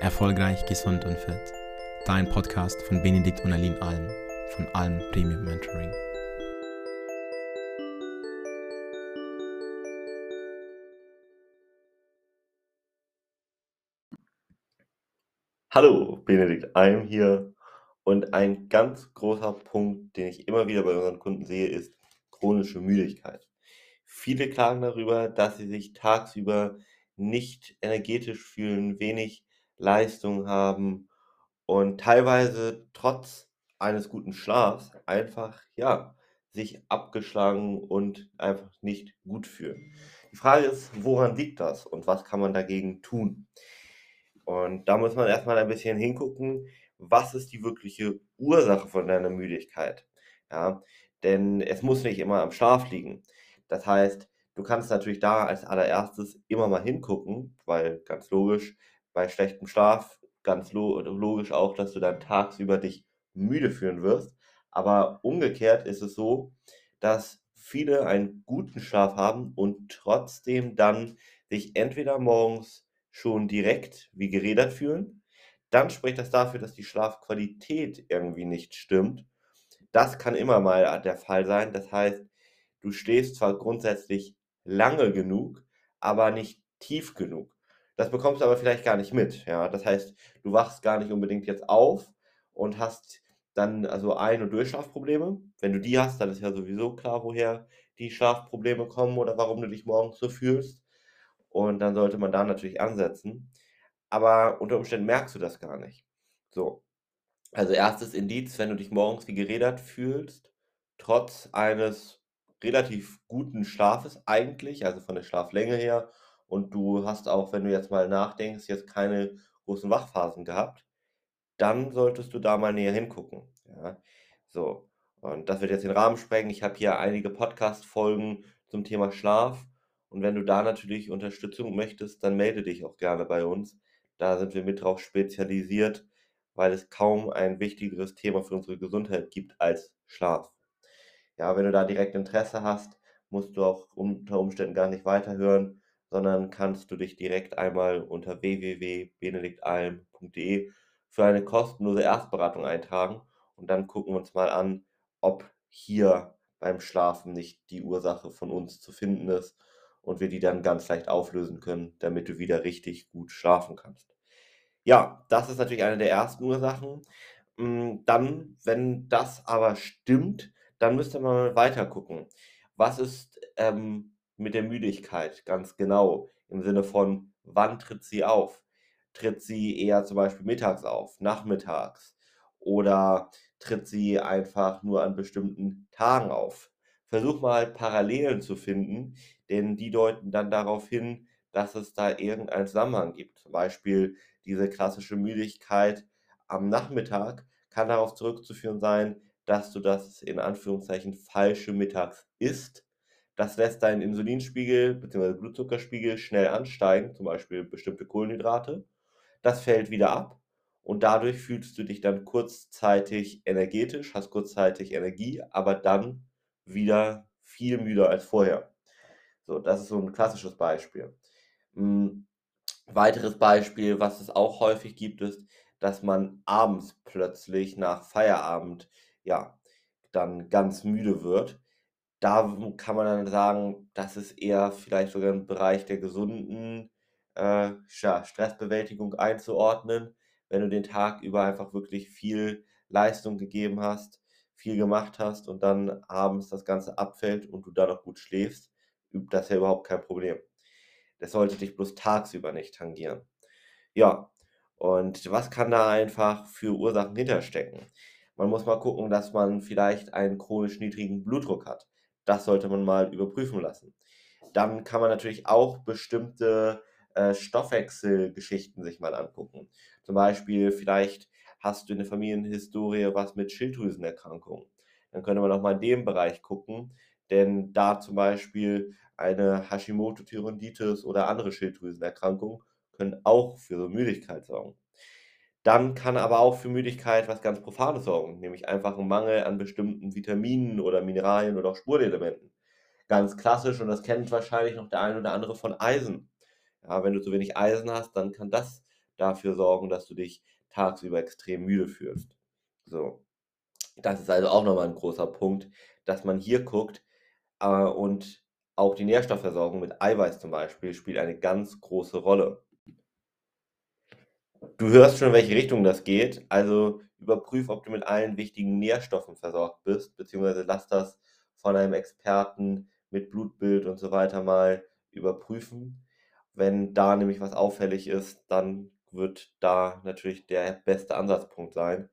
Erfolgreich, gesund und fit. Dein Podcast von Benedikt und Aline Alm von Alm Premium Mentoring. Hallo, Benedikt Alm hier. Und ein ganz großer Punkt, den ich immer wieder bei unseren Kunden sehe, ist chronische Müdigkeit. Viele klagen darüber, dass sie sich tagsüber nicht energetisch fühlen, wenig Leistung haben und teilweise trotz eines guten Schlafs einfach, ja, sich abgeschlagen und einfach nicht gut fühlen. Die Frage ist, woran liegt das und was kann man dagegen tun? Und da muss man erstmal ein bisschen hingucken, was ist die wirkliche Ursache von deiner Müdigkeit? Ja, denn es muss nicht immer am Schlaf liegen. Das heißt, du kannst natürlich da als allererstes immer mal hingucken, weil ganz logisch, bei schlechtem Schlaf ganz logisch auch, dass du dann tagsüber dich müde fühlen wirst. Aber umgekehrt ist es so, dass viele einen guten Schlaf haben und trotzdem dann sich entweder morgens schon direkt wie gerädert fühlen, dann spricht das dafür, dass die Schlafqualität irgendwie nicht stimmt. Das kann immer mal der Fall sein. Das heißt, du stehst zwar grundsätzlich lange genug, aber nicht tief genug. Das bekommst du aber vielleicht gar nicht mit. Ja? Das heißt, du wachst gar nicht unbedingt jetzt auf und hast dann also Ein- und Durchschlafprobleme. Wenn du die hast, dann ist ja sowieso klar, woher die Schlafprobleme kommen oder warum du dich morgens so fühlst. Und dann sollte man da natürlich ansetzen. Aber unter Umständen merkst du das gar nicht. So. Also erstes Indiz, wenn du dich morgens wie gerädert fühlst, trotz eines relativ guten Schlafes eigentlich, also von der Schlaflänge her, und du hast auch, wenn du jetzt mal nachdenkst, jetzt keine großen Wachphasen gehabt, dann solltest du da mal näher hingucken. Ja? So, und das wird jetzt den Rahmen sprengen. Ich habe hier einige Podcast-Folgen zum Thema Schlaf. Und wenn du da natürlich Unterstützung möchtest, dann melde dich auch gerne bei uns. Da sind wir mit drauf spezialisiert, weil es kaum ein wichtigeres Thema für unsere Gesundheit gibt als Schlaf. Ja, wenn du da direkt Interesse hast, musst du auch unter Umständen gar nicht weiterhören, sondern kannst du dich direkt einmal unter www.benediktalm.de für eine kostenlose Erstberatung eintragen und dann gucken wir uns mal an, ob hier beim Schlafen nicht die Ursache von uns zu finden ist und wir die dann ganz leicht auflösen können, damit du wieder richtig gut schlafen kannst. Ja, das ist natürlich eine der ersten Ursachen. Hm, dann, wenn das aber stimmt, dann müsste man weiter gucken. Was ist ähm, mit der Müdigkeit ganz genau im Sinne von, wann tritt sie auf? Tritt sie eher zum Beispiel mittags auf, nachmittags oder tritt sie einfach nur an bestimmten Tagen auf? Versuch mal Parallelen zu finden, denn die deuten dann darauf hin, dass es da irgendeinen Zusammenhang gibt. Zum Beispiel diese klassische Müdigkeit am Nachmittag kann darauf zurückzuführen sein, dass du das in Anführungszeichen falsche mittags isst. Das lässt deinen Insulinspiegel bzw. Blutzuckerspiegel schnell ansteigen, zum Beispiel bestimmte Kohlenhydrate. Das fällt wieder ab und dadurch fühlst du dich dann kurzzeitig energetisch, hast kurzzeitig Energie, aber dann wieder viel müder als vorher. So, das ist so ein klassisches Beispiel. Ein hm, weiteres Beispiel, was es auch häufig gibt, ist, dass man abends plötzlich nach Feierabend ja dann ganz müde wird. Da kann man dann sagen, das ist eher vielleicht sogar im Bereich der gesunden äh, ja, Stressbewältigung einzuordnen, wenn du den Tag über einfach wirklich viel Leistung gegeben hast, viel gemacht hast und dann abends das Ganze abfällt und du dann noch gut schläfst, das ja überhaupt kein Problem. Das sollte dich bloß tagsüber nicht tangieren. Ja, und was kann da einfach für Ursachen hinterstecken? Man muss mal gucken, dass man vielleicht einen chronisch niedrigen Blutdruck hat. Das sollte man mal überprüfen lassen. Dann kann man natürlich auch bestimmte äh, Stoffwechselgeschichten sich mal angucken. Zum Beispiel vielleicht hast du in der Familienhistorie was mit Schilddrüsenerkrankungen. Dann könnte man auch mal in dem Bereich gucken, denn da zum Beispiel eine Hashimoto-Thyreoiditis oder andere Schilddrüsenerkrankungen können auch für so Müdigkeit sorgen. Dann kann aber auch für Müdigkeit was ganz Profanes sorgen, nämlich einfach ein Mangel an bestimmten Vitaminen oder Mineralien oder auch Spurenelementen. Ganz klassisch, und das kennt wahrscheinlich noch der eine oder andere von Eisen. Ja, wenn du zu wenig Eisen hast, dann kann das dafür sorgen, dass du dich tagsüber extrem müde fühlst. So. Das ist also auch nochmal ein großer Punkt, dass man hier guckt äh, und auch die Nährstoffversorgung mit Eiweiß zum Beispiel spielt eine ganz große Rolle. Du hörst schon, in welche Richtung das geht. Also überprüf, ob du mit allen wichtigen Nährstoffen versorgt bist, beziehungsweise lass das von einem Experten mit Blutbild und so weiter mal überprüfen. Wenn da nämlich was auffällig ist, dann wird da natürlich der beste Ansatzpunkt sein,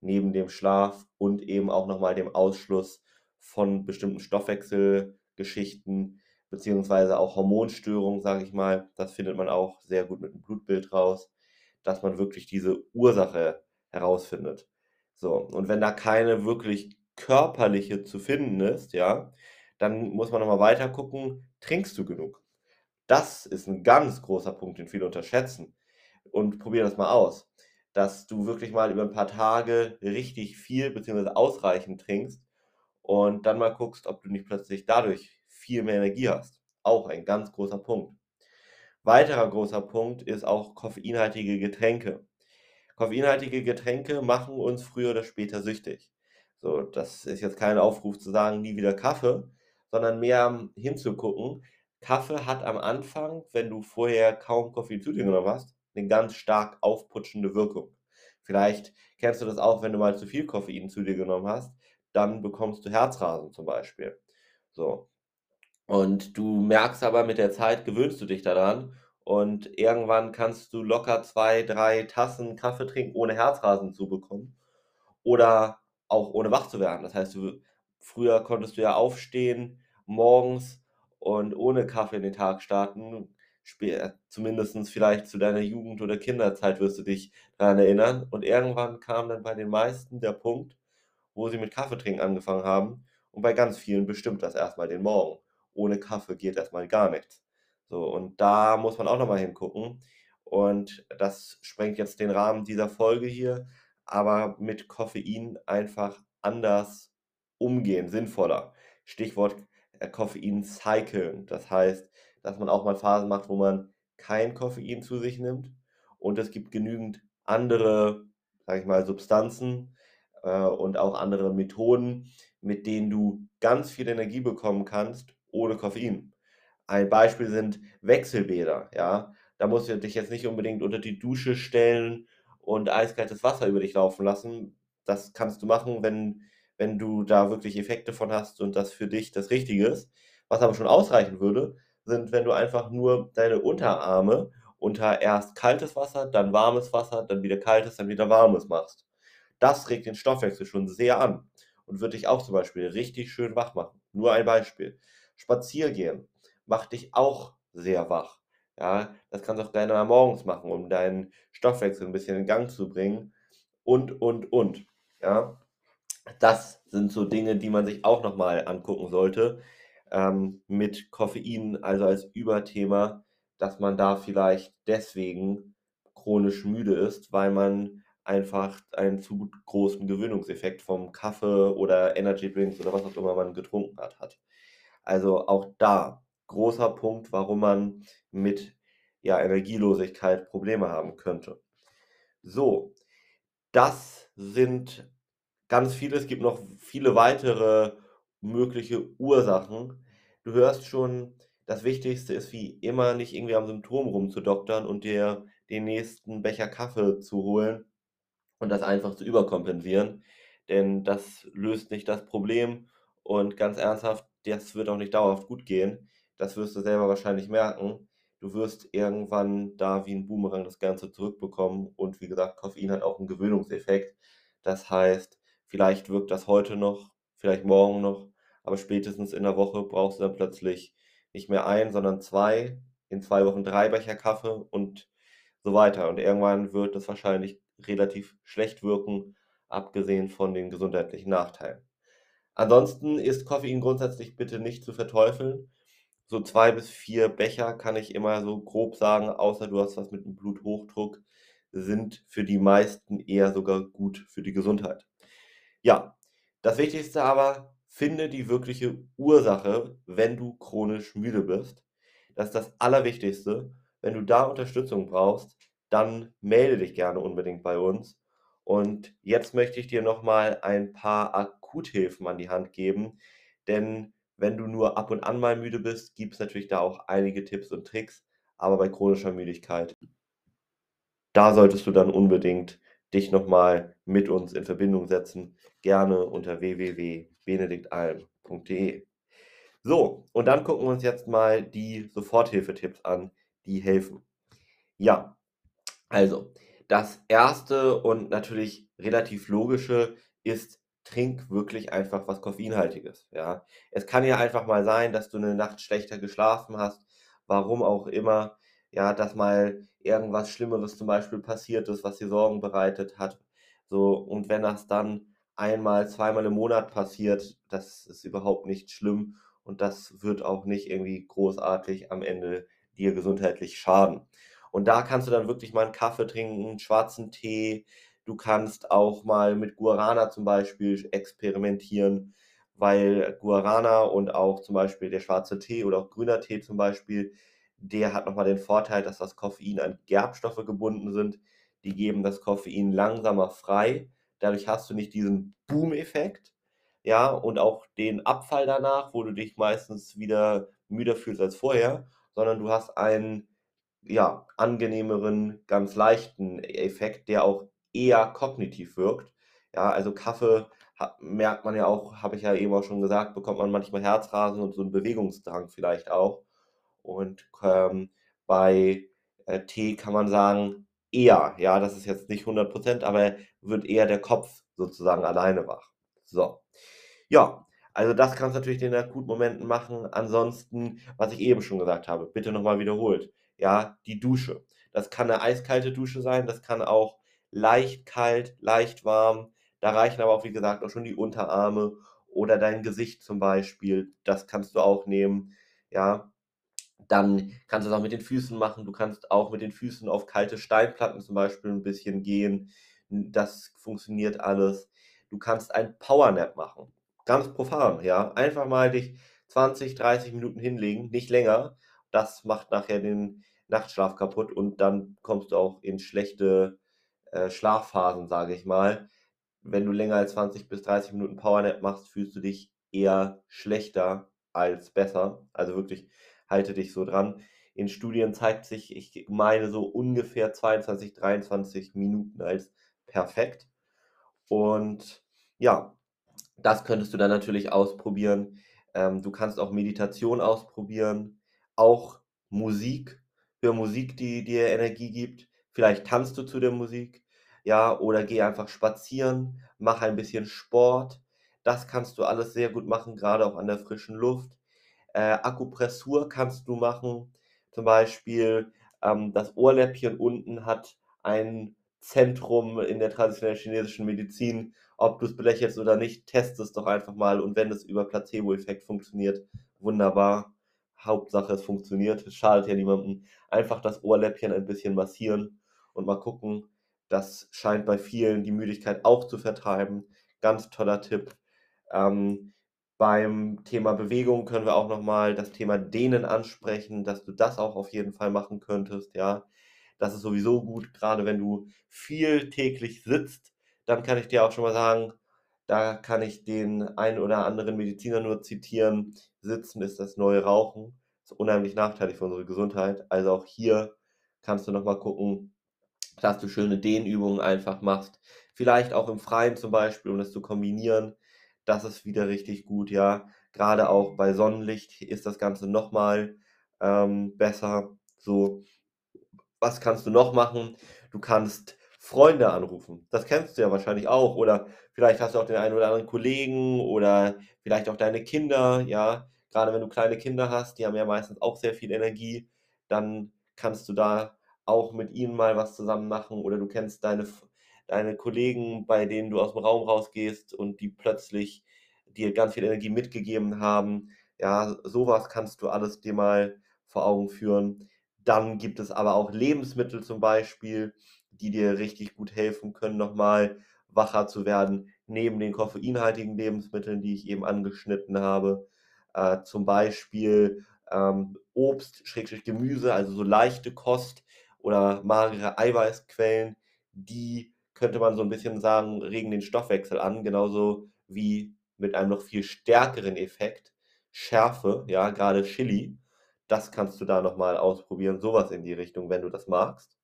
neben dem Schlaf und eben auch nochmal dem Ausschluss von bestimmten Stoffwechselgeschichten, beziehungsweise auch Hormonstörungen, sage ich mal. Das findet man auch sehr gut mit dem Blutbild raus, dass man wirklich diese Ursache herausfindet. So, und wenn da keine wirklich körperliche zu finden ist, ja, dann muss man nochmal weiter gucken, trinkst du genug? Das ist ein ganz großer Punkt, den viele unterschätzen. Und probier das mal aus, dass du wirklich mal über ein paar Tage richtig viel bzw. ausreichend trinkst und dann mal guckst, ob du nicht plötzlich dadurch viel mehr Energie hast. Auch ein ganz großer Punkt. Weiterer großer Punkt ist auch koffeinhaltige Getränke. Koffeinhaltige Getränke machen uns früher oder später süchtig. So, das ist jetzt kein Aufruf zu sagen, nie wieder Kaffee, sondern mehr hinzugucken. Kaffee hat am Anfang, wenn du vorher kaum Koffein zu dir genommen hast, eine ganz stark aufputschende Wirkung. Vielleicht kennst du das auch, wenn du mal zu viel Koffein zu dir genommen hast, dann bekommst du Herzrasen zum Beispiel. So. Und du merkst aber mit der Zeit, gewöhnst du dich daran und irgendwann kannst du locker zwei, drei Tassen Kaffee trinken, ohne Herzrasen zu bekommen. Oder auch ohne wach zu werden. Das heißt, du, früher konntest du ja aufstehen morgens und ohne Kaffee in den Tag starten. Äh, Zumindest vielleicht zu deiner Jugend- oder Kinderzeit wirst du dich daran erinnern. Und irgendwann kam dann bei den meisten der Punkt, wo sie mit Kaffeetrinken angefangen haben. Und bei ganz vielen bestimmt das erstmal den Morgen. Ohne Kaffee geht erstmal gar nichts. So, und da muss man auch nochmal hingucken. Und das sprengt jetzt den Rahmen dieser Folge hier, aber mit Koffein einfach anders umgehen, sinnvoller. Stichwort äh, Koffein cyclen. Das heißt, dass man auch mal Phasen macht, wo man kein Koffein zu sich nimmt. Und es gibt genügend andere, sage ich mal, Substanzen äh, und auch andere Methoden, mit denen du ganz viel Energie bekommen kannst ohne Koffein. Ein Beispiel sind Wechselbäder, ja. Da musst du dich jetzt nicht unbedingt unter die Dusche stellen und eiskaltes Wasser über dich laufen lassen. Das kannst du machen, wenn, wenn du da wirklich Effekte von hast und das für dich das Richtige ist. Was aber schon ausreichen würde, sind, wenn du einfach nur deine Unterarme unter erst kaltes Wasser, dann warmes Wasser, dann wieder kaltes, dann wieder warmes machst. Das regt den Stoffwechsel schon sehr an und wird dich auch zum Beispiel richtig schön wach machen. Nur ein Beispiel. Spaziergehen macht dich auch sehr wach. Ja, das kannst du auch gerne mal morgens machen, um deinen Stoffwechsel ein bisschen in Gang zu bringen. Und, und, und. Ja, das sind so Dinge, die man sich auch nochmal angucken sollte. Ähm, mit Koffein, also als Überthema, dass man da vielleicht deswegen chronisch müde ist, weil man einfach einen zu großen Gewöhnungseffekt vom Kaffee oder Energy Drinks oder was auch immer man getrunken hat. hat. Also auch da großer Punkt, warum man mit ja, Energielosigkeit Probleme haben könnte. So, das sind ganz viele. Es gibt noch viele weitere mögliche Ursachen. Du hörst schon, das Wichtigste ist wie immer nicht irgendwie am Symptom rumzudoktern und dir den nächsten Becher Kaffee zu holen und das einfach zu überkompensieren, denn das löst nicht das Problem und ganz ernsthaft, das wird auch nicht dauerhaft gut gehen. Das wirst du selber wahrscheinlich merken. Du wirst irgendwann da wie ein Boomerang das Ganze zurückbekommen. Und wie gesagt, Koffein hat auch einen Gewöhnungseffekt. Das heißt, vielleicht wirkt das heute noch, vielleicht morgen noch, aber spätestens in der Woche brauchst du dann plötzlich nicht mehr ein, sondern zwei, in zwei Wochen drei Becher Kaffee und so weiter. Und irgendwann wird das wahrscheinlich relativ schlecht wirken, abgesehen von den gesundheitlichen Nachteilen. Ansonsten ist Koffein grundsätzlich bitte nicht zu verteufeln so zwei bis vier Becher kann ich immer so grob sagen, außer du hast was mit dem Bluthochdruck, sind für die meisten eher sogar gut für die Gesundheit. Ja, das Wichtigste aber, finde die wirkliche Ursache, wenn du chronisch müde bist. Das ist das Allerwichtigste. Wenn du da Unterstützung brauchst, dann melde dich gerne unbedingt bei uns. Und jetzt möchte ich dir nochmal ein paar Akuthilfen an die Hand geben, denn wenn du nur ab und an mal müde bist, gibt es natürlich da auch einige Tipps und Tricks, aber bei chronischer Müdigkeit, da solltest du dann unbedingt dich nochmal mit uns in Verbindung setzen, gerne unter www.benediktalm.de. So, und dann gucken wir uns jetzt mal die Soforthilfetipps an, die helfen. Ja, also, das erste und natürlich relativ logische ist, trink wirklich einfach was Koffeinhaltiges. Ja. Es kann ja einfach mal sein, dass du eine Nacht schlechter geschlafen hast, warum auch immer, ja, dass mal irgendwas Schlimmeres zum Beispiel passiert ist, was dir Sorgen bereitet hat. So, und wenn das dann einmal, zweimal im Monat passiert, das ist überhaupt nicht schlimm und das wird auch nicht irgendwie großartig am Ende dir gesundheitlich schaden. Und da kannst du dann wirklich mal einen Kaffee trinken, schwarzen Tee. Du kannst auch mal mit Guarana zum Beispiel experimentieren, weil Guarana und auch zum Beispiel der schwarze Tee oder auch grüner Tee zum Beispiel, der hat nochmal den Vorteil, dass das Koffein an Gerbstoffe gebunden sind. Die geben das Koffein langsamer frei. Dadurch hast du nicht diesen Boom-Effekt, ja, und auch den Abfall danach, wo du dich meistens wieder müder fühlst als vorher, sondern du hast einen ja, angenehmeren, ganz leichten Effekt, der auch eher kognitiv wirkt. Ja, also Kaffee merkt man ja auch, habe ich ja eben auch schon gesagt, bekommt man manchmal Herzrasen und so einen Bewegungsdrang vielleicht auch. Und ähm, bei äh, Tee kann man sagen, eher, ja, das ist jetzt nicht 100%, aber wird eher der Kopf sozusagen alleine wach. So. Ja, also das kannst du natürlich in den akuten Momenten machen. Ansonsten, was ich eben schon gesagt habe, bitte nochmal wiederholt ja, die Dusche. Das kann eine eiskalte Dusche sein, das kann auch leicht kalt, leicht warm. Da reichen aber auch, wie gesagt, auch schon die Unterarme oder dein Gesicht zum Beispiel. Das kannst du auch nehmen. Ja, dann kannst du es auch mit den Füßen machen. Du kannst auch mit den Füßen auf kalte Steinplatten zum Beispiel ein bisschen gehen. Das funktioniert alles. Du kannst ein Powernap machen. Ganz profan, ja. Einfach mal dich 20, 30 Minuten hinlegen, nicht länger. Das macht nachher den Nachtschlaf kaputt und dann kommst du auch in schlechte äh, Schlafphasen, sage ich mal. Wenn du länger als 20 bis 30 Minuten Powernap machst, fühlst du dich eher schlechter als besser. Also wirklich halte dich so dran. In Studien zeigt sich, ich meine so ungefähr 22, 23 Minuten als perfekt. Und ja, das könntest du dann natürlich ausprobieren. Ähm, du kannst auch Meditation ausprobieren, auch Musik für Musik, die dir Energie gibt. Vielleicht tanzt du zu der Musik, ja, oder geh einfach spazieren, mach ein bisschen Sport. Das kannst du alles sehr gut machen, gerade auch an der frischen Luft. Äh, Akupressur kannst du machen. Zum Beispiel ähm, das Ohrläppchen unten hat ein Zentrum in der traditionellen chinesischen Medizin. Ob du es belächelst oder nicht, test es doch einfach mal. Und wenn es über Placebo-Effekt funktioniert, wunderbar. Hauptsache es funktioniert, es schadet ja niemandem. Einfach das Ohrläppchen ein bisschen massieren und mal gucken. Das scheint bei vielen die Müdigkeit auch zu vertreiben. Ganz toller Tipp. Ähm, beim Thema Bewegung können wir auch nochmal das Thema Dehnen ansprechen, dass du das auch auf jeden Fall machen könntest. Ja, das ist sowieso gut, gerade wenn du viel täglich sitzt. Dann kann ich dir auch schon mal sagen, da kann ich den einen oder anderen Mediziner nur zitieren. Sitzen ist das neue Rauchen. Ist unheimlich nachteilig für unsere Gesundheit. Also auch hier kannst du nochmal gucken, dass du schöne Dehnübungen einfach machst. Vielleicht auch im Freien zum Beispiel, um das zu kombinieren. Das ist wieder richtig gut, ja. Gerade auch bei Sonnenlicht ist das Ganze nochmal ähm, besser. So, was kannst du noch machen? Du kannst Freunde anrufen. Das kennst du ja wahrscheinlich auch. Oder vielleicht hast du auch den einen oder anderen Kollegen oder vielleicht auch deine Kinder. Ja, gerade wenn du kleine Kinder hast, die haben ja meistens auch sehr viel Energie. Dann kannst du da auch mit ihnen mal was zusammen machen. Oder du kennst deine, deine Kollegen, bei denen du aus dem Raum rausgehst und die plötzlich dir ganz viel Energie mitgegeben haben. Ja, sowas kannst du alles dir mal vor Augen führen. Dann gibt es aber auch Lebensmittel zum Beispiel, die dir richtig gut helfen können, nochmal wacher zu werden, neben den koffeinhaltigen Lebensmitteln, die ich eben angeschnitten habe. Äh, zum Beispiel ähm, Obst, Schrägstrich Gemüse, also so leichte Kost oder magere Eiweißquellen, die könnte man so ein bisschen sagen, regen den Stoffwechsel an, genauso wie mit einem noch viel stärkeren Effekt Schärfe, ja, gerade Chili. Das kannst du da nochmal ausprobieren, sowas in die Richtung, wenn du das magst.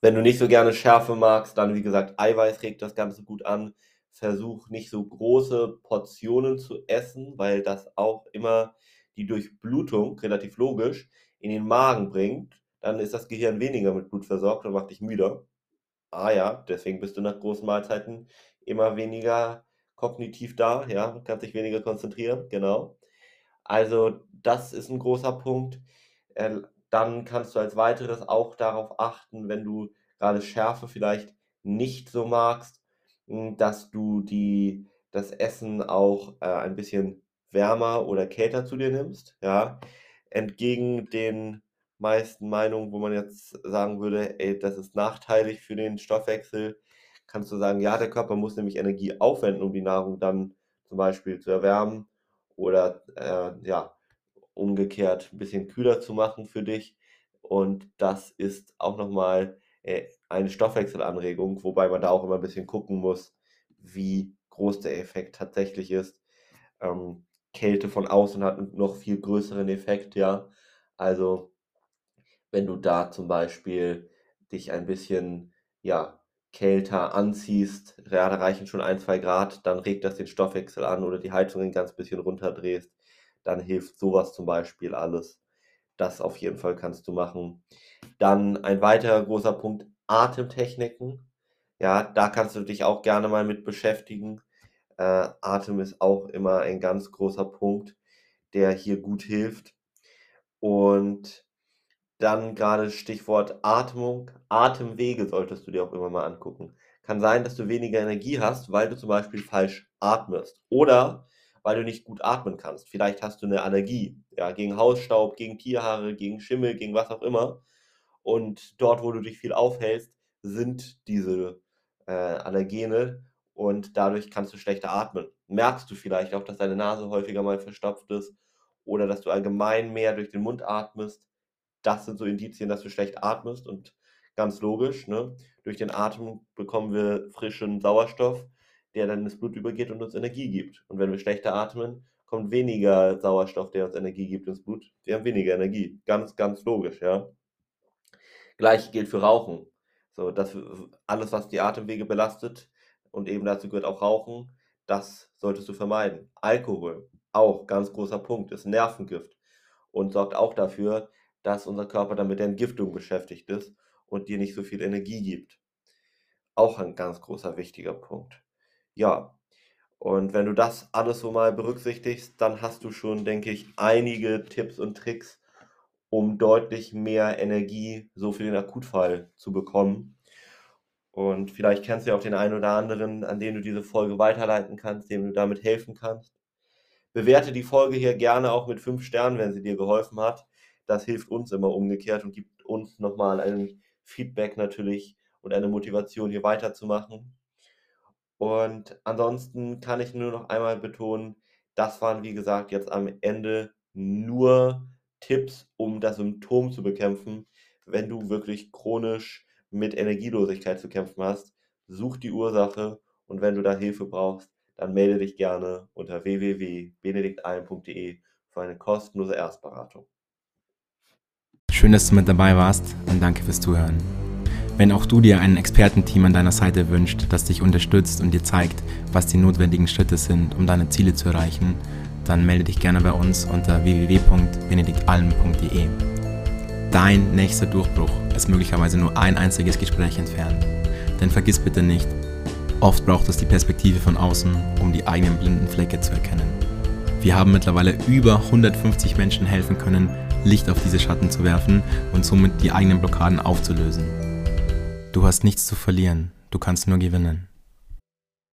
Wenn du nicht so gerne Schärfe magst, dann wie gesagt, Eiweiß regt das Ganze gut an. Versuch nicht so große Portionen zu essen, weil das auch immer die Durchblutung, relativ logisch, in den Magen bringt. Dann ist das Gehirn weniger mit Blut versorgt und macht dich müde. Ah ja, deswegen bist du nach großen Mahlzeiten immer weniger kognitiv da, ja, kannst dich weniger konzentrieren, genau. Also das ist ein großer Punkt. Dann kannst du als weiteres auch darauf achten, wenn du gerade Schärfe vielleicht nicht so magst, hm, dass du die, das Essen auch äh, ein bisschen wärmer oder kälter zu dir nimmst. Ja? Entgegen den meisten Meinungen, wo man jetzt sagen würde, ey, das ist nachteilig für den Stoffwechsel, kannst du sagen, ja, der Körper muss nämlich Energie aufwenden, um die Nahrung dann zum Beispiel zu erwärmen oder äh, ja, umgekehrt ein bisschen kühler zu machen für dich. Und das ist auch nochmal äh, eine Stoffwechselanregung, wobei man da auch immer ein bisschen gucken muss, wie groß der Effekt tatsächlich ist. Ähm, Kälte von außen hat einen noch viel größeren Effekt, ja. Also wenn du da zum Beispiel dich ein bisschen, ja, kälter anziehst, ja, da reichen schon ein, zwei Grad, dann regt das den Stoffwechsel an oder die Heizung ein ganz bisschen runterdrehst, dann hilft sowas zum Beispiel alles. Das auf jeden Fall kannst du machen. Dann ein weiterer großer Punkt, Atemtechniken. Ja, da kannst du dich auch gerne mal mit beschäftigen. Äh, Atem ist auch immer ein ganz großer Punkt, der hier gut hilft. Und dann gerade Stichwort Atmung, Atemwege solltest du dir auch immer mal angucken. Kann sein, dass du weniger Energie hast, weil du zum Beispiel falsch atmest oder weil du nicht gut atmen kannst. Vielleicht hast du eine Allergie, ja, gegen Hausstaub, gegen Tierhaare, gegen Schimmel, gegen was auch immer. Und dort, wo du dich viel aufhältst, sind diese äh, Allergene und dadurch kannst du schlechter atmen. Merkst du vielleicht auch, dass deine Nase häufiger mal verstopft ist oder dass du allgemein mehr durch den Mund atmest das sind so Indizien, dass du schlecht atmest und ganz logisch, ne? durch den Atem bekommen wir frischen Sauerstoff, der dann ins Blut übergeht und uns Energie gibt. Und wenn wir schlechter atmen, kommt weniger Sauerstoff, der uns Energie gibt ins Blut. Wir haben weniger Energie. Ganz, ganz logisch, ja. Gleich gilt für Rauchen. So, dass alles, was die Atemwege belastet, und eben dazu gehört auch Rauchen, das solltest du vermeiden. Alkohol, auch ganz großer Punkt, ist Nervengift und sorgt auch dafür, dass unser Körper dann mit der Entgiftung beschäftigt ist und dir nicht so viel Energie gibt. Auch ein ganz großer wichtiger Punkt. Ja, und wenn du das alles so mal berücksichtigst, dann hast du schon, denke ich, einige Tipps und Tricks, um deutlich mehr Energie so für den Akutfall zu bekommen. Und vielleicht kennst du ja auch den einen oder anderen, an den du diese Folge weiterleiten kannst, dem du damit helfen kannst. Bewerte die Folge hier gerne auch mit fünf Sternen, wenn sie dir geholfen hat das hilft uns immer umgekehrt und gibt uns nochmal ein Feedback natürlich und eine Motivation, hier weiterzumachen. Und ansonsten kann ich nur noch einmal betonen, das waren wie gesagt jetzt am Ende nur Tipps, um das Symptom zu bekämpfen. Wenn du wirklich chronisch mit Energielosigkeit zu kämpfen hast, such die Ursache und wenn du da Hilfe brauchst, dann melde dich gerne unter www.benediktallen.de für eine kostenlose Erstberatung. Schön, dass du mit dabei warst und danke fürs Zuhören. Wenn auch du dir ein Expertenteam an deiner Seite wünscht, das dich unterstützt und dir zeigt, was die notwendigen Schritte sind, um deine Ziele zu erreichen, dann melde dich gerne bei uns unter www.benediktalm.de. Dein nächster Durchbruch ist möglicherweise nur ein einziges Gespräch entfernt. Denn vergiss bitte nicht, oft braucht es die Perspektive von außen, um die eigenen blinden Flecke zu erkennen. Wir haben mittlerweile über 150 Menschen helfen können, Licht auf diese Schatten zu werfen und somit die eigenen Blockaden aufzulösen. Du hast nichts zu verlieren, du kannst nur gewinnen.